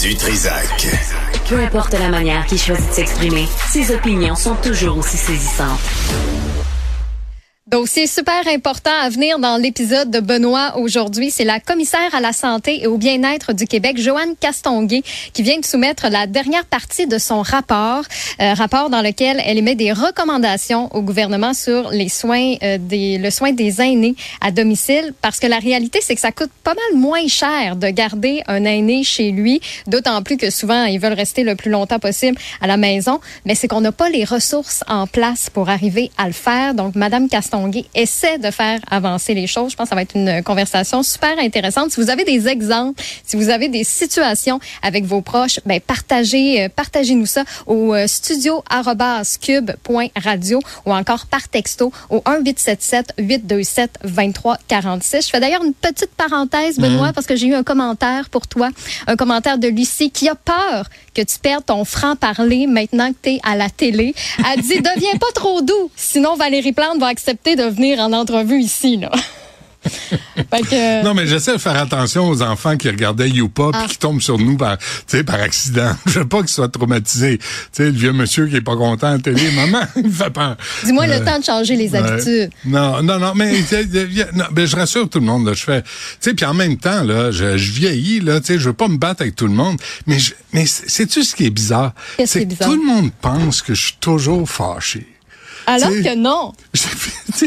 Du Trisac. Peu importe la manière qu'il choisit de s'exprimer, ses opinions sont toujours aussi saisissantes. Dossier super important à venir dans l'épisode de Benoît aujourd'hui. C'est la commissaire à la santé et au bien-être du Québec, Joanne Castonguay, qui vient de soumettre la dernière partie de son rapport, euh, rapport dans lequel elle émet des recommandations au gouvernement sur les soins, euh, des, le soin des aînés à domicile, parce que la réalité, c'est que ça coûte pas mal moins cher de garder un aîné chez lui, d'autant plus que souvent, ils veulent rester le plus longtemps possible à la maison, mais c'est qu'on n'a pas les ressources en place pour arriver à le faire. Donc, Madame Castonguay essaie de faire avancer les choses. Je pense que ça va être une conversation super intéressante. Si vous avez des exemples, si vous avez des situations avec vos proches, ben partagez, euh, partagez-nous ça au euh, studio@cube.radio ou encore par texto au 1877 827 2346. Je fais d'ailleurs une petite parenthèse, Benoît, Mhm. parce que j'ai eu un commentaire pour toi, un commentaire de Lucie qui a peur que tu perdes ton franc-parler maintenant que tu es à la télé. Elle dit, deviens pas trop doux, sinon Valérie Plante va accepter de venir en entrevue ici. Là. Fait que, Non, mais j'essaie de faire attention aux enfants qui regardaient Youpa Ah. puis qui tombent sur nous par, par accident. Je veux pas qu'ils soient traumatisés. Tu sais, le vieux monsieur qui est pas content à la télé, maman, il me fait peur. Dis-moi le Euh, temps de changer les habitudes. Non, non, non, mais, non, ben, je rassure tout le monde. Là, je fais, tu sais, puis en même temps, là, je, je vieillis, là, tu sais, je veux pas me battre avec tout le monde, mais, je, mais sais-tu ce qui est bizarre? C'est est que bizarre? tout le monde pense que je suis toujours fâché. Alors tu sais, que non.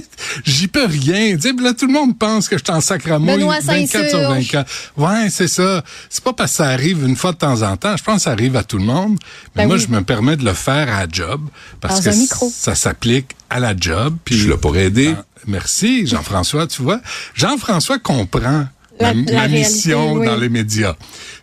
J'y peux rien. Tu sais, puis là, tout le monde pense que je suis en sacramouille Benoît 24 sur Saint-Surge. 24. Ouais, c'est ça. C'est pas parce que ça arrive une fois de temps en temps. Je pense que ça arrive à tout le monde. Mais Ben moi, oui. je me permets de le faire à la job parce Dans que ça s'applique à la job. Puis Je là pour aider. Merci, Jean-François. Tu vois, Jean-François comprend La- ma, la ma réalité, mission oui. dans les médias.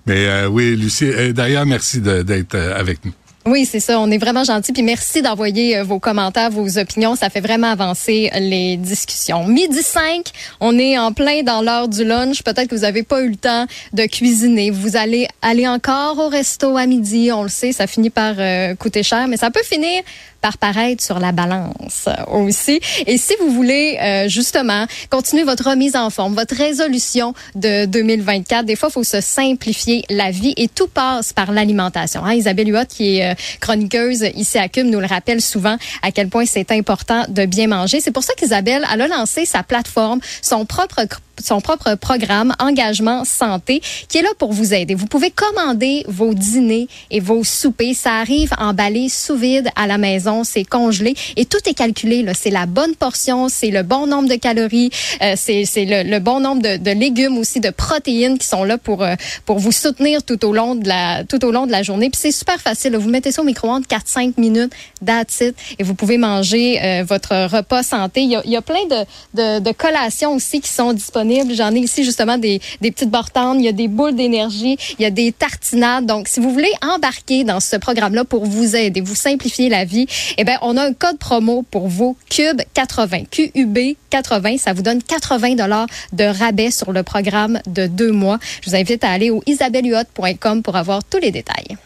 Mais euh, oui, Lucie, euh, d'ailleurs, merci d'être euh, avec nous. Oui, c'est ça. On est vraiment gentils. Puis merci d'envoyer euh, vos commentaires, vos opinions. Ça fait vraiment avancer les discussions. Midi 5, on est en plein dans l'heure du lunch. Peut-être que vous n'avez pas eu le temps de cuisiner. Vous allez aller encore au resto à midi. On le sait, ça finit par euh, coûter cher, mais ça peut finir par paraître sur la balance euh, aussi. Et si vous voulez euh, justement continuer votre remise en forme, votre résolution de 2024, des fois, il faut se simplifier la vie et tout passe par l'alimentation. Hein? Isabelle Huot, qui est euh, chroniqueuse ici à Cube, nous le rappelle souvent à quel point c'est important de bien manger. C'est pour ça qu'Isabelle, elle a lancé sa plateforme, son propre son propre programme Engagement Santé qui est là pour vous aider. Vous pouvez commander vos dîners et vos soupers. Ça arrive emballé sous vide à la maison, c'est congelé et tout est calculé. C'est la bonne portion, c'est le bon nombre de calories, euh, c'est le, le bon nombre de, de légumes aussi, de protéines qui sont là pour euh, pour vous soutenir tout au long de la tout au long de la journée. Puis c'est super facile. Vous mettez ça au micro-ondes 4-5 minutes, that's et vous pouvez manger euh, votre repas santé. Il y a, il y a plein de, de, de collations aussi qui sont disponibles. J'en ai ici justement des, des petites bortanes, il y a des boules d'énergie, il y a des tartinades. Donc, si vous voulez embarquer dans ce programme-là pour vous aider, vous simplifier la vie, eh bien, on a un code promo pour vous, Cube 80, QUB 80. Ça vous donne 80 dollars de rabais sur le programme de deux mois. Je vous invite à aller au isabelluhot.com pour avoir tous les détails.